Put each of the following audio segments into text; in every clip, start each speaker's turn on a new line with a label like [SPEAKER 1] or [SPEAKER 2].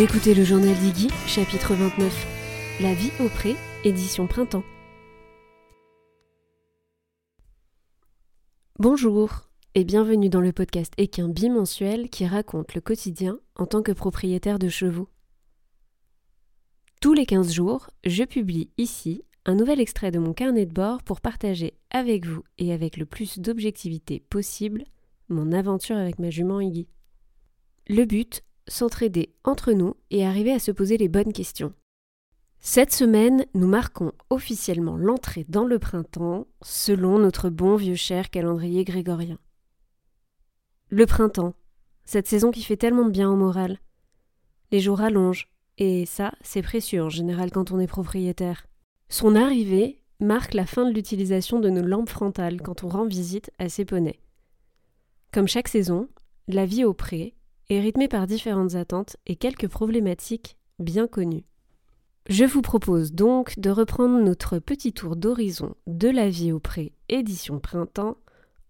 [SPEAKER 1] Écoutez le journal d'Iggy, chapitre 29. La vie au pré, édition printemps. Bonjour et bienvenue dans le podcast équin bimensuel qui raconte le quotidien en tant que propriétaire de chevaux. Tous les 15 jours, je publie ici un nouvel extrait de mon carnet de bord pour partager avec vous et avec le plus d'objectivité possible mon aventure avec ma jument Iggy. Le but, s'entraider entre nous et arriver à se poser les bonnes questions. Cette semaine, nous marquons officiellement l'entrée dans le printemps selon notre bon vieux cher calendrier grégorien. Le printemps, cette saison qui fait tellement de bien au moral. Les jours allongent, et ça, c'est précieux en général quand on est propriétaire. Son arrivée marque la fin de l'utilisation de nos lampes frontales quand on rend visite à ses poneys. Comme chaque saison, la vie au pré est rythmée par différentes attentes et quelques problématiques bien connues. Je vous propose donc de reprendre notre petit tour d'horizon de la vie au pré édition printemps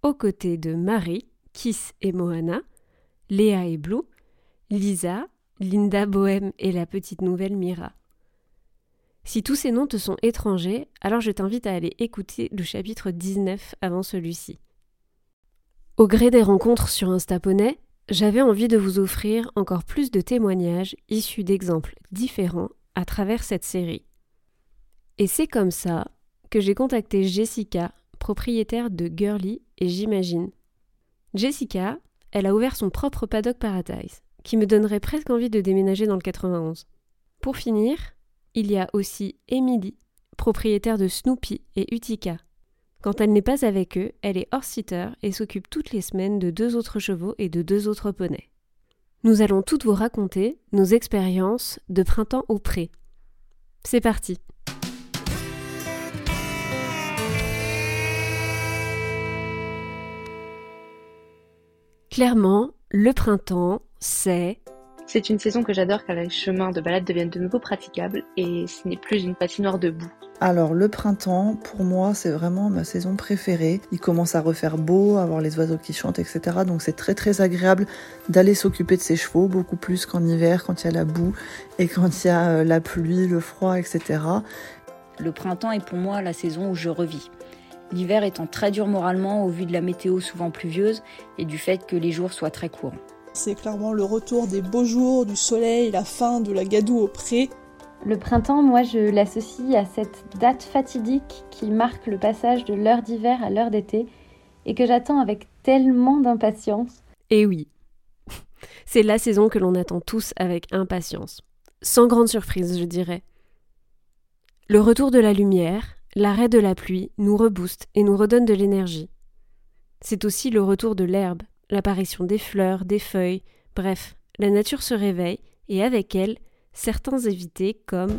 [SPEAKER 1] aux côtés de Marie, Kiss et Moana, Léa et Blue, Lisa, Linda Bohème et la petite nouvelle Mira. Si tous ces noms te sont étrangers, alors je t'invite à aller écouter le chapitre 19 avant celui-ci. Au gré des rencontres sur Instaponnet, j'avais envie de vous offrir encore plus de témoignages issus d'exemples différents à travers cette série. Et c'est comme ça que j'ai contacté Jessica, propriétaire de Girly et J'imagine. Jessica, elle a ouvert son propre paddock Paradise, qui me donnerait presque envie de déménager dans le 91. Pour finir, il y a aussi Emily, propriétaire de Snoopy et Utica, quand elle n'est pas avec eux, elle est hors-sitter et s'occupe toutes les semaines de deux autres chevaux et de deux autres poneys. Nous allons toutes vous raconter nos expériences de printemps au pré. C'est parti Clairement, le printemps, c'est
[SPEAKER 2] c'est une saison que j'adore car les chemins de balade deviennent de nouveau praticables et ce n'est plus une patinoire de boue.
[SPEAKER 3] Alors le printemps, pour moi, c'est vraiment ma saison préférée. Il commence à refaire beau, à voir les oiseaux qui chantent, etc. Donc c'est très très agréable d'aller s'occuper de ses chevaux, beaucoup plus qu'en hiver quand il y a la boue et quand il y a euh, la pluie, le froid, etc.
[SPEAKER 4] Le printemps est pour moi la saison où je revis. L'hiver étant très dur moralement au vu de la météo souvent pluvieuse et du fait que les jours soient très courts.
[SPEAKER 5] C'est clairement le retour des beaux jours, du soleil, la fin de la gadoue au pré.
[SPEAKER 6] Le printemps, moi, je l'associe à cette date fatidique qui marque le passage de l'heure d'hiver à l'heure d'été et que j'attends avec tellement d'impatience.
[SPEAKER 1] Et oui, c'est la saison que l'on attend tous avec impatience. Sans grande surprise, je dirais. Le retour de la lumière, l'arrêt de la pluie nous rebooste et nous redonne de l'énergie. C'est aussi le retour de l'herbe, l'apparition des fleurs, des feuilles, bref, la nature se réveille et avec elle, certains évités comme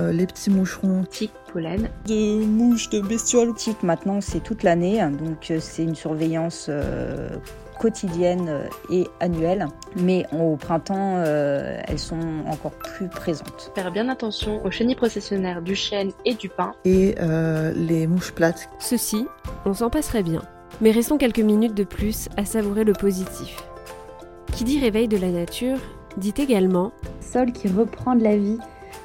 [SPEAKER 3] euh, les petits moucherons,
[SPEAKER 2] tiques, pollen,
[SPEAKER 5] de mouches, de bestioles.
[SPEAKER 4] Tiques maintenant c'est toute l'année, donc euh, c'est une surveillance euh, quotidienne et annuelle, mais au printemps elles sont encore plus présentes.
[SPEAKER 2] Faire bien attention aux chenilles processionnaires du chêne et du pin.
[SPEAKER 3] Et les mouches plates.
[SPEAKER 1] Ceci, on s'en passerait bien. Mais restons quelques minutes de plus à savourer le positif. Qui dit réveil de la nature dit également
[SPEAKER 6] sol qui reprend de la vie.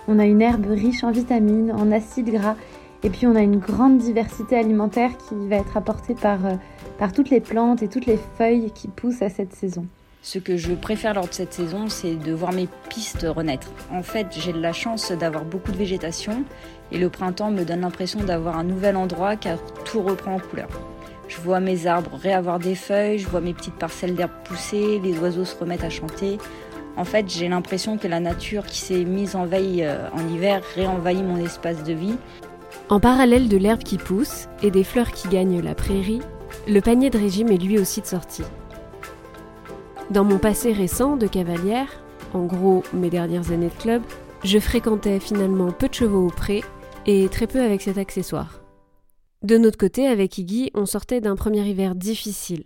[SPEAKER 6] On a une herbe riche en vitamines, en acides gras, et puis on a une grande diversité alimentaire qui va être apportée par, euh, par toutes les plantes et toutes les feuilles qui poussent à cette saison.
[SPEAKER 4] Ce que je préfère lors de cette saison, c'est de voir mes pistes renaître. En fait, j'ai de la chance d'avoir beaucoup de végétation et le printemps me donne l'impression d'avoir un nouvel endroit car tout reprend en couleur. Je vois mes arbres réavoir des feuilles, je vois mes petites parcelles d'herbe pousser, les oiseaux se remettent à chanter. En fait, j'ai l'impression que la nature qui s'est mise en veille euh, en hiver réenvahit mon espace de vie.
[SPEAKER 1] En parallèle de l'herbe qui pousse et des fleurs qui gagnent la prairie, le panier de régime est lui aussi de sortie. Dans mon passé récent de cavalière, en gros mes dernières années de club, je fréquentais finalement peu de chevaux au pré et très peu avec cet accessoire. De notre côté, avec Iggy, on sortait d'un premier hiver difficile.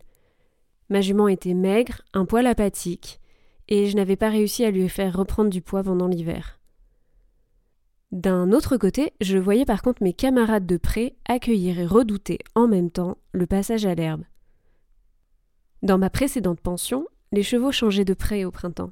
[SPEAKER 1] Ma jument était maigre, un poil apathique, et je n'avais pas réussi à lui faire reprendre du poids pendant l'hiver. D'un autre côté, je voyais par contre mes camarades de près accueillir et redouter en même temps le passage à l'herbe. Dans ma précédente pension, les chevaux changeaient de près au printemps.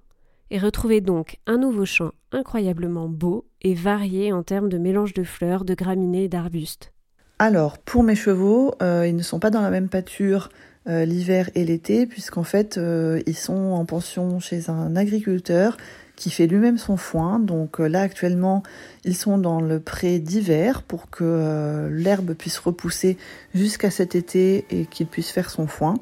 [SPEAKER 1] et retrouvez donc un nouveau champ incroyablement beau et varié en termes de mélange de fleurs, de graminées et d'arbustes.
[SPEAKER 3] Alors, pour mes chevaux, euh, ils ne sont pas dans la même pâture euh, l'hiver et l'été, puisqu'en fait, euh, ils sont en pension chez un agriculteur qui fait lui-même son foin. Donc là, actuellement, ils sont dans le pré d'hiver pour que l'herbe puisse repousser jusqu'à cet été et qu'il puisse faire son foin.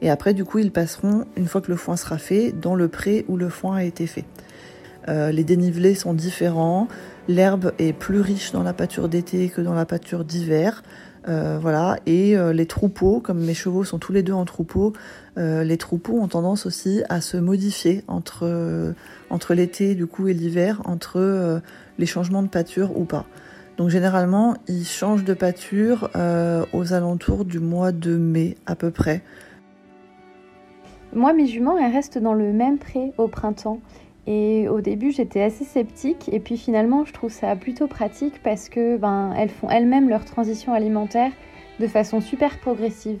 [SPEAKER 3] Et après, du coup, ils passeront, une fois que le foin sera fait, dans le pré où le foin a été fait. Les dénivelés sont différents. L'herbe est plus riche dans la pâture d'été que dans la pâture d'hiver. Euh, voilà, et euh, les troupeaux, comme mes chevaux sont tous les deux en troupeau, euh, les troupeaux ont tendance aussi à se modifier entre, entre l'été du coup et l'hiver, entre les changements de pâture ou pas. Donc généralement, ils changent de pâture aux alentours du mois de mai à peu près.
[SPEAKER 6] Moi, mes juments, elles restent dans le même pré au printemps. Et au début, j'étais assez sceptique. Et puis finalement, je trouve ça plutôt pratique parce que ben, elles font elles-mêmes leur transition alimentaire de façon super progressive.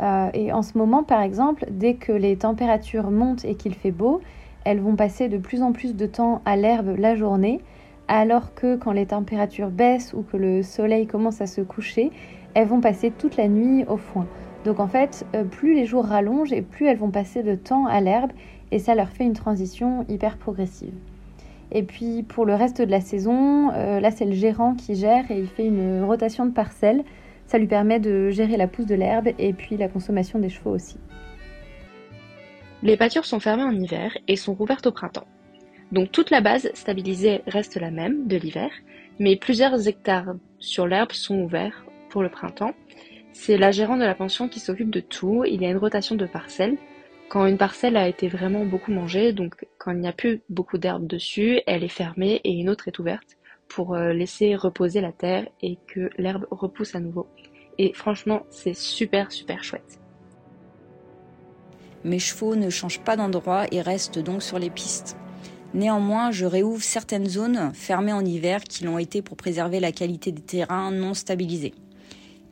[SPEAKER 6] Euh, et en ce moment, par exemple, dès que les températures montent et qu'il fait beau, elles vont passer de plus en plus de temps à l'herbe la journée, alors que quand les températures baissent ou que le soleil commence à se coucher, elles vont passer toute la nuit au foin. Donc en fait, euh, plus les jours rallongent et plus elles vont passer de temps à l'herbe et ça leur fait une transition hyper progressive. Et puis pour le reste de la saison, euh, là c'est le gérant qui gère et il fait une rotation de parcelles. Ça lui permet de gérer la pousse de l'herbe et puis la consommation des chevaux aussi.
[SPEAKER 2] Les pâtures sont fermées en hiver et sont rouvertes au printemps. Donc toute la base stabilisée reste la même de l'hiver, mais plusieurs hectares sur l'herbe sont ouverts pour le printemps. C'est la gérante de la pension qui s'occupe de tout. Il y a une rotation de parcelles quand une parcelle a été vraiment beaucoup mangée, donc quand il n'y a plus beaucoup d'herbe dessus, elle est fermée et une autre est ouverte pour euh, laisser reposer la terre et que l'herbe repousse à nouveau. Et franchement, c'est super super chouette.
[SPEAKER 4] Mes chevaux ne changent pas d'endroit et restent donc sur les pistes. Néanmoins, je réouvre certaines zones fermées en hiver qui l'ont été pour préserver la qualité des terrains non stabilisés.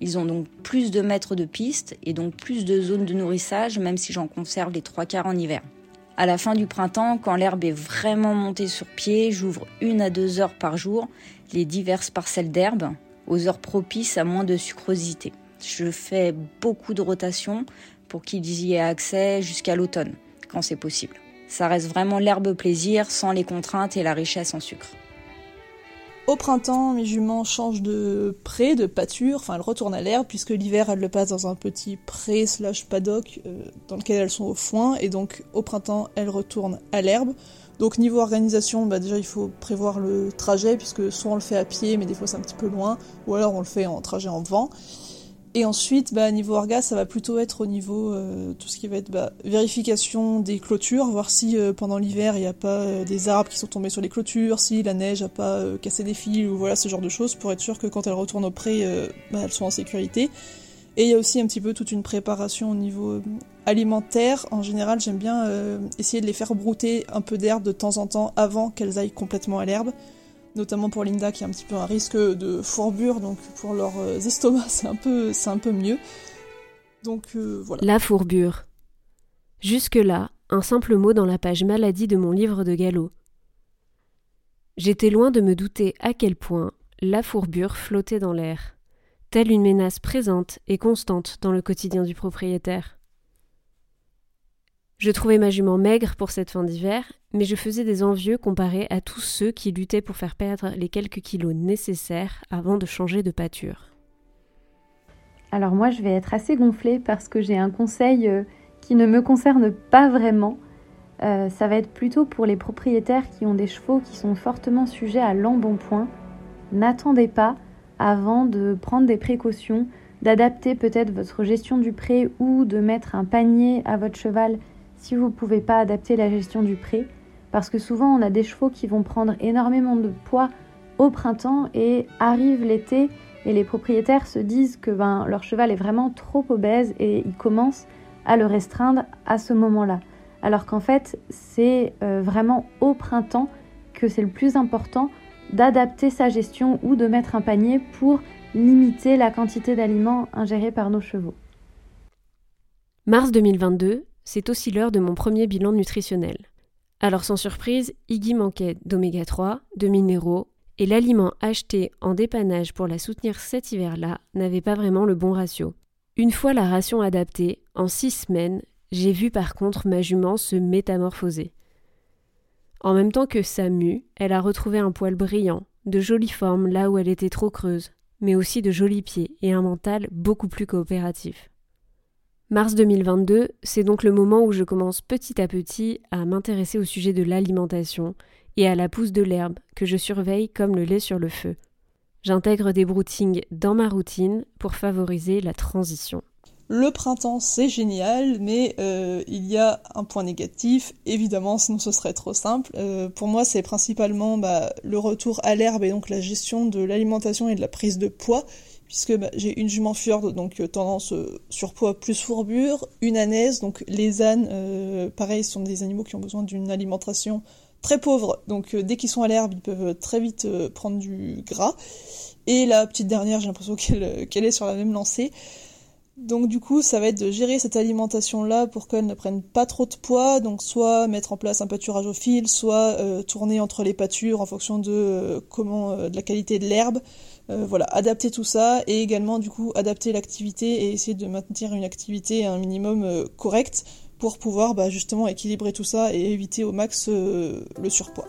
[SPEAKER 4] Ils ont donc plus de mètres de piste et donc plus de zones de nourrissage, même si j'en conserve les trois quarts en hiver. À la fin du printemps, quand l'herbe est vraiment montée sur pied, j'ouvre une à deux heures par jour les diverses parcelles d'herbe aux heures propices à moins de sucrosité. Je fais beaucoup de rotation pour qu'ils y aient accès jusqu'à l'automne, quand c'est possible. Ça reste vraiment l'herbe plaisir sans les contraintes et la richesse en sucre.
[SPEAKER 5] Au printemps, mes juments changent de pré, de pâture, enfin elles retournent à l'herbe, puisque l'hiver elles le passent dans un petit pré slash paddock euh, dans lequel elles sont au foin, et donc au printemps elles retournent à l'herbe. Donc niveau organisation, bah déjà il faut prévoir le trajet, puisque soit on le fait à pied, mais des fois c'est un petit peu loin, ou alors on le fait en trajet en vent. Et ensuite, bah, niveau orga, ça va plutôt être au niveau euh, tout ce qui va être bah, vérification des clôtures, voir si euh, pendant l'hiver il n'y a pas euh, des arbres qui sont tombés sur les clôtures, si la neige n'a pas cassé des fils ou voilà ce genre de choses pour être sûr que quand elles retournent au pré, bah, elles sont en sécurité. Et il y a aussi un petit peu toute une préparation au niveau alimentaire. En général, j'aime bien essayer de les faire brouter un peu d'herbe de temps en temps avant qu'elles aillent complètement à l'herbe notamment pour Linda qui a un petit peu un risque de fourbure, donc pour leurs euh, estomacs c'est un peu, mieux. Donc euh, voilà.
[SPEAKER 1] La fourbure. Jusque-là, un simple mot dans la page maladie de mon livre de galop. J'étais loin de me douter à quel point la fourbure flottait dans l'air, telle une menace présente et constante dans le quotidien du propriétaire. Je trouvais ma jument maigre pour cette fin d'hiver, mais je faisais des envieux comparés à tous ceux qui luttaient pour faire perdre les quelques kilos nécessaires avant de changer de pâture.
[SPEAKER 6] Alors moi, je vais être assez gonflée parce que j'ai un conseil euh, qui ne me concerne pas vraiment. Euh, ça va être plutôt pour les propriétaires qui ont des chevaux qui sont fortement sujets à l'embonpoint. N'attendez pas avant de prendre des précautions, d'adapter peut-être votre gestion du pré ou de mettre un panier à votre cheval si vous ne pouvez pas adapter la gestion du pré, parce que souvent on a des chevaux qui vont prendre énormément de poids au printemps et arrive l'été et les propriétaires se disent que ben, leur cheval est vraiment trop obèse et ils commencent à le restreindre à ce moment-là. Alors qu'en fait, c'est euh, vraiment au printemps que c'est le plus important d'adapter sa gestion ou de mettre un panier pour limiter la quantité d'aliments ingérés par nos chevaux.
[SPEAKER 1] Mars 2022, c'est aussi l'heure de mon premier bilan nutritionnel. Alors sans surprise, Iggy manquait d'oméga 3, de minéraux, et l'aliment acheté en dépannage pour la soutenir cet hiver-là n'avait pas vraiment le bon ratio. Une fois la ration adaptée, en six semaines, j'ai vu par contre ma jument se métamorphoser. En même temps que sa mue, elle a retrouvé un poil brillant, de jolies formes là où elle était trop creuse, mais aussi de jolis pieds et un mental beaucoup plus coopératif. Mars 2022, c'est donc le moment où je commence petit à petit à m'intéresser au sujet de l'alimentation et à la pousse de l'herbe que je surveille comme le lait sur le feu. J'intègre des broutings dans ma routine pour favoriser la transition.
[SPEAKER 5] Le printemps, c'est génial, mais euh, il y a un point négatif, évidemment, sinon ce serait trop simple. Euh, pour moi, c'est principalement bah, le retour à l'herbe et donc la gestion de l'alimentation et de la prise de poids, puisque bah, j'ai une jument fjord, donc euh, tendance surpoids plus fourbure, une ânaise, donc les ânes, pareil, sont des animaux qui ont besoin d'une alimentation très pauvre, donc dès qu'ils sont à l'herbe, ils peuvent très vite prendre du gras. Et la petite dernière, j'ai l'impression qu'elle est sur la même lancée. Donc du coup, ça va être de gérer cette alimentation-là pour qu'elle ne prenne pas trop de poids. Donc soit mettre en place un pâturage au fil, soit euh, tourner entre les pâtures en fonction de euh, comment euh, la qualité de l'herbe. voilà, adapter tout ça et également du coup adapter l'activité et essayer de maintenir une activité à un minimum correct pour pouvoir bah, justement équilibrer tout ça et éviter au max le surpoids.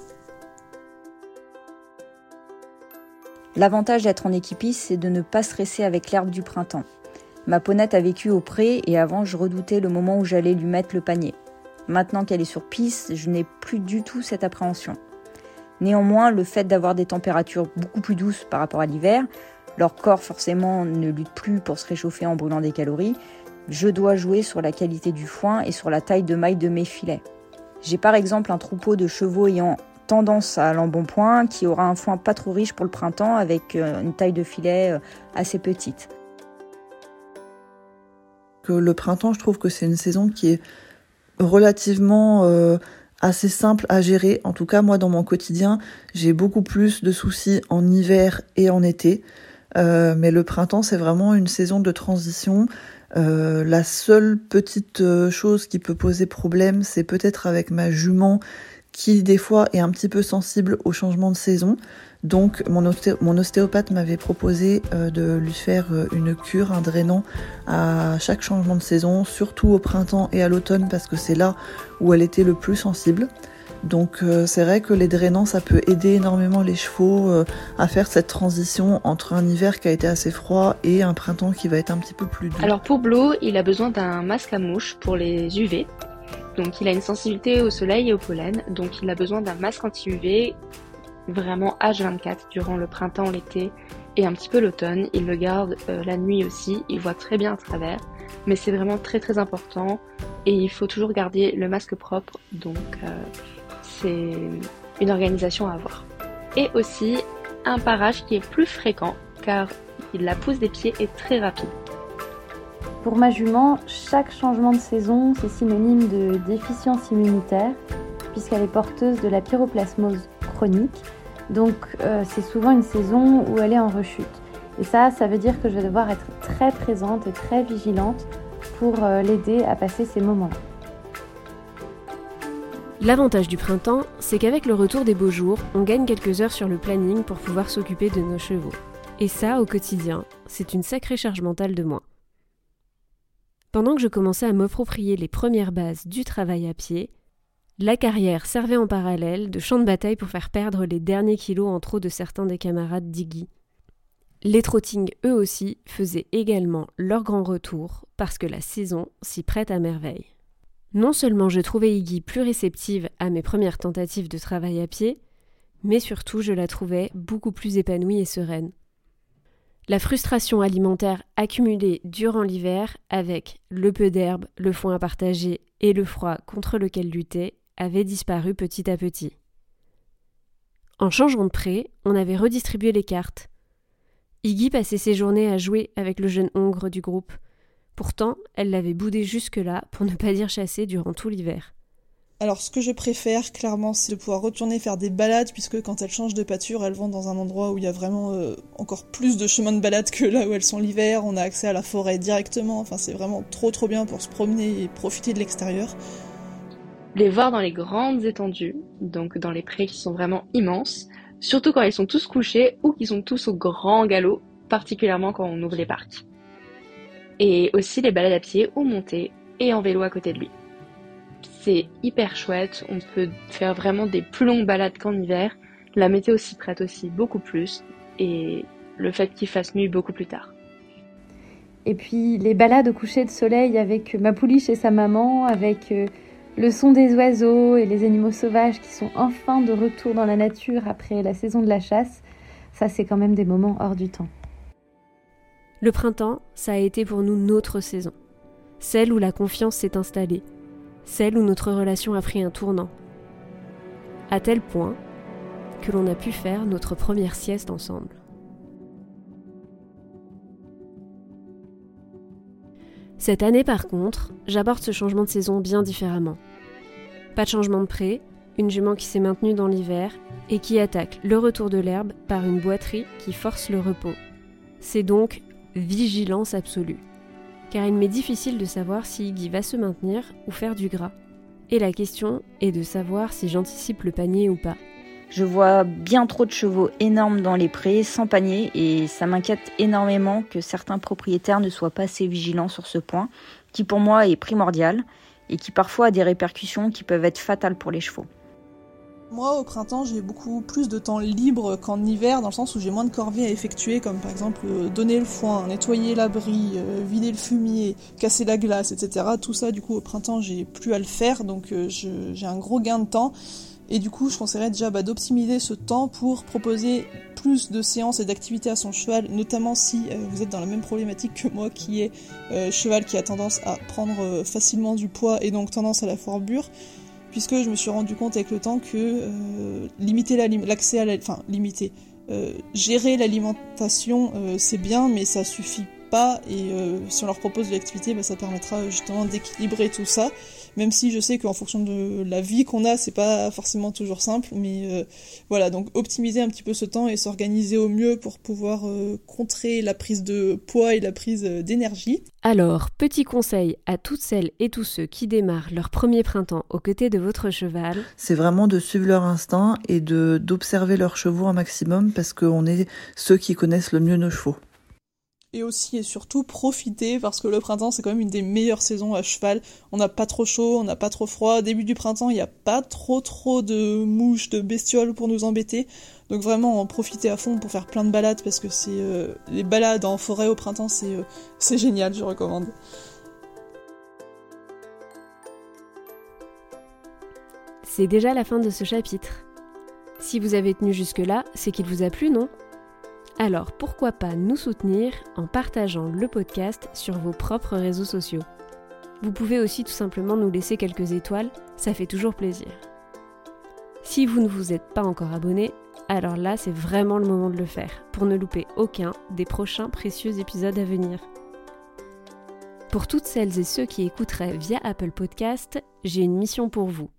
[SPEAKER 4] L'avantage d'être en équipiste, c'est de ne pas stresser avec l'herbe du printemps. Ma ponette a vécu au pré et avant je redoutais le moment où j'allais lui mettre le panier. Maintenant qu'elle est sur piste, je n'ai plus du tout cette appréhension. Néanmoins, le fait d'avoir des températures beaucoup plus douces par rapport à l'hiver, leur corps forcément ne lutte plus pour se réchauffer en brûlant des calories, je dois jouer sur la qualité du foin et sur la taille de maille de mes filets. J'ai par exemple un troupeau de chevaux ayant tendance à l'embonpoint qui aura un foin pas trop riche pour le printemps avec euh, une taille de filet euh, assez petite
[SPEAKER 3] que le printemps, je trouve que c'est une saison qui est relativement euh, assez simple à gérer. En tout cas, moi, dans mon quotidien, j'ai beaucoup plus de soucis en hiver et en été. Euh, mais le printemps, c'est vraiment une saison de transition. Euh, la seule petite chose qui peut poser problème, c'est peut-être avec ma jument qui des fois est un petit peu sensible au changement de saison. Donc mon, ostéopathe m'avait proposé euh, de lui faire euh, une cure, un drainant à chaque changement de saison, surtout au printemps et à l'automne parce que c'est là où elle était le plus sensible. Donc euh, c'est vrai que les drainants, ça peut aider énormément les chevaux à faire cette transition entre un hiver qui a été assez froid et un printemps qui va être un petit peu plus doux.
[SPEAKER 2] Alors pour Blo, il a besoin d'un masque à mouche pour les UV. Donc il a une sensibilité au soleil et au pollen, donc il a besoin d'un masque anti-UV vraiment H24 durant le printemps, l'été et un petit peu l'automne. Il le garde euh, la nuit aussi, il voit très bien à travers, mais c'est vraiment très très important et il faut toujours garder le masque propre, donc euh, c'est une organisation à avoir. Et aussi un parage qui est plus fréquent car la pousse des pieds est très rapide.
[SPEAKER 6] Pour ma jument, chaque changement de saison, c'est synonyme de déficience immunitaire, puisqu'elle est porteuse de la pyroplasmose Donc euh, c'est souvent une saison où elle est en rechute. Et ça, ça veut dire que je vais devoir être très présente et très vigilante pour euh, l'aider à passer ces moments-là.
[SPEAKER 1] L'avantage du printemps, c'est qu'avec le retour des beaux jours, on gagne quelques heures sur le planning pour pouvoir s'occuper de nos chevaux. Et ça, au quotidien, c'est une sacrée charge mentale de moins. Pendant que je commençais à m'approprier les premières bases du travail à pied, la carrière servait en parallèle de champ de bataille pour faire perdre les derniers kilos en trop de certains des camarades d'Iggy. Les trottings, eux aussi, faisaient également leur grand retour parce que la saison s'y prête à merveille. Non seulement je trouvais Iggy plus réceptive à mes premières tentatives de travail à pied, mais surtout je la trouvais beaucoup plus épanouie et sereine. La frustration alimentaire accumulée durant l'hiver, avec le peu d'herbe, le foin à partager et le froid contre lequel lutter, avait disparu petit à petit. En changeant de pré, on avait redistribué les cartes. Iggy passait ses journées à jouer avec le jeune hongre du groupe. Pourtant, elle l'avait boudé jusque-là, pour ne pas dire chassé, durant tout l'hiver.
[SPEAKER 5] Alors, ce que je préfère, clairement, c'est de pouvoir retourner faire des balades, puisque quand elles changent de pâture, elles vont dans un endroit où il y a vraiment euh, encore plus de chemins de balade que là où elles sont l'hiver. On a accès à la forêt directement. Enfin, c'est vraiment trop trop bien pour se promener et profiter de l'extérieur.
[SPEAKER 2] Les voir dans les grandes étendues, donc dans les prés qui sont vraiment immenses, surtout quand ils sont tous couchés ou qu'ils sont tous au grand galop, particulièrement quand on ouvre les parcs. Et aussi les balades à pied ou montées et en vélo à côté de lui. C'est hyper chouette, on peut faire vraiment des plus longues balades qu'en hiver, la météo s'y prête aussi beaucoup plus, et le fait qu'il fasse nuit beaucoup plus tard.
[SPEAKER 6] Et puis les balades au coucher de soleil avec ma pouliche et sa maman, avec euh, le son des oiseaux et les animaux sauvages qui sont enfin de retour dans la nature après la saison de la chasse, ça c'est quand même des moments hors du temps.
[SPEAKER 1] Le printemps, ça a été pour nous notre saison. Celle où la confiance s'est installée. Celle où notre relation a pris un tournant. À tel point que l'on a pu faire notre première sieste ensemble. Cette année, par contre, j'aborde ce changement de saison bien différemment. Pas de changement de pré, une jument qui s'est maintenue dans l'hiver et qui attaque le retour de l'herbe par une boiterie qui force le repos. C'est donc vigilance absolue. Car il m'est difficile de savoir si Iggy va se maintenir ou faire du gras. Et la question est de savoir si j'anticipe le panier ou pas.
[SPEAKER 4] Je vois bien trop de chevaux énormes dans les prés, sans panier, et ça m'inquiète énormément que certains propriétaires ne soient pas assez vigilants sur ce point, qui pour moi est primordial, et qui parfois a des répercussions qui peuvent être fatales pour les chevaux.
[SPEAKER 5] Moi, au printemps, j'ai beaucoup plus de temps libre qu'en hiver, dans le sens où j'ai moins de corvées à effectuer, comme par exemple euh, donner le foin, nettoyer l'abri, euh, vider le fumier, casser la glace, etc. Tout ça, du coup, au printemps, j'ai plus à le faire, donc euh, j'ai un gros gain de temps. Et du coup, je conseillerais déjà bah, d'optimiser ce temps pour proposer plus de séances et d'activités à son cheval, notamment si euh, vous êtes dans la même problématique que moi, qui est euh, cheval qui a tendance à prendre euh, facilement du poids et donc tendance à la forbure. Puisque je me suis rendu compte avec le temps que limiter l'accès à la, enfin limiter, gérer l'alimentation, c'est bien, mais ça suffit pas. Et si on leur propose de l'activité, bah, ça permettra justement d'équilibrer tout ça même si je sais qu'en fonction de la vie qu'on a, c'est pas forcément toujours simple, mais euh, voilà, donc optimiser un petit peu ce temps et s'organiser au mieux pour pouvoir euh, contrer la prise de poids et la prise euh, d'énergie.
[SPEAKER 1] Alors, petit conseil à toutes celles et tous ceux qui démarrent leur premier printemps aux côtés de votre cheval.
[SPEAKER 3] C'est vraiment de suivre leur instinct et de d'observer leurs chevaux un maximum parce qu'on est ceux qui connaissent le mieux nos chevaux
[SPEAKER 5] et aussi et surtout profiter parce que le printemps c'est quand même une des meilleures saisons à cheval. On n'a pas trop chaud, on n'a pas trop froid. Début du printemps, il n'y a pas trop trop de mouches, de bestioles pour nous embêter. Donc vraiment en profiter à fond pour faire plein de balades parce que c'est euh, les balades en forêt au printemps c'est euh, c'est génial, je recommande.
[SPEAKER 1] C'est déjà la fin de ce chapitre. Si vous avez tenu jusque-là, c'est qu'il vous a plu, non? Alors pourquoi pas nous soutenir en partageant le podcast sur vos propres réseaux sociaux? Vous pouvez aussi tout simplement nous laisser quelques étoiles, ça fait toujours plaisir. Si vous ne vous êtes pas encore abonné, alors là c'est vraiment le moment de le faire pour ne louper aucun des prochains précieux épisodes à venir. Pour toutes celles et ceux qui écouteraient via Apple Podcast, j'ai une mission pour vous.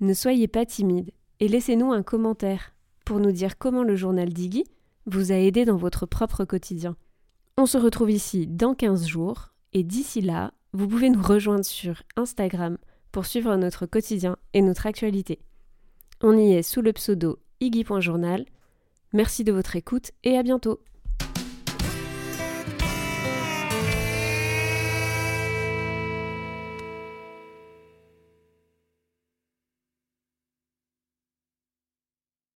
[SPEAKER 1] Ne soyez pas timide et laissez-nous un commentaire pour nous dire comment le journal d'Iggy vous a aidé dans votre propre quotidien. On se retrouve ici dans 15 jours et d'ici là, vous pouvez nous rejoindre sur Instagram pour suivre notre quotidien et notre actualité. On y est sous le pseudo iggy.journal. Merci de votre écoute et à bientôt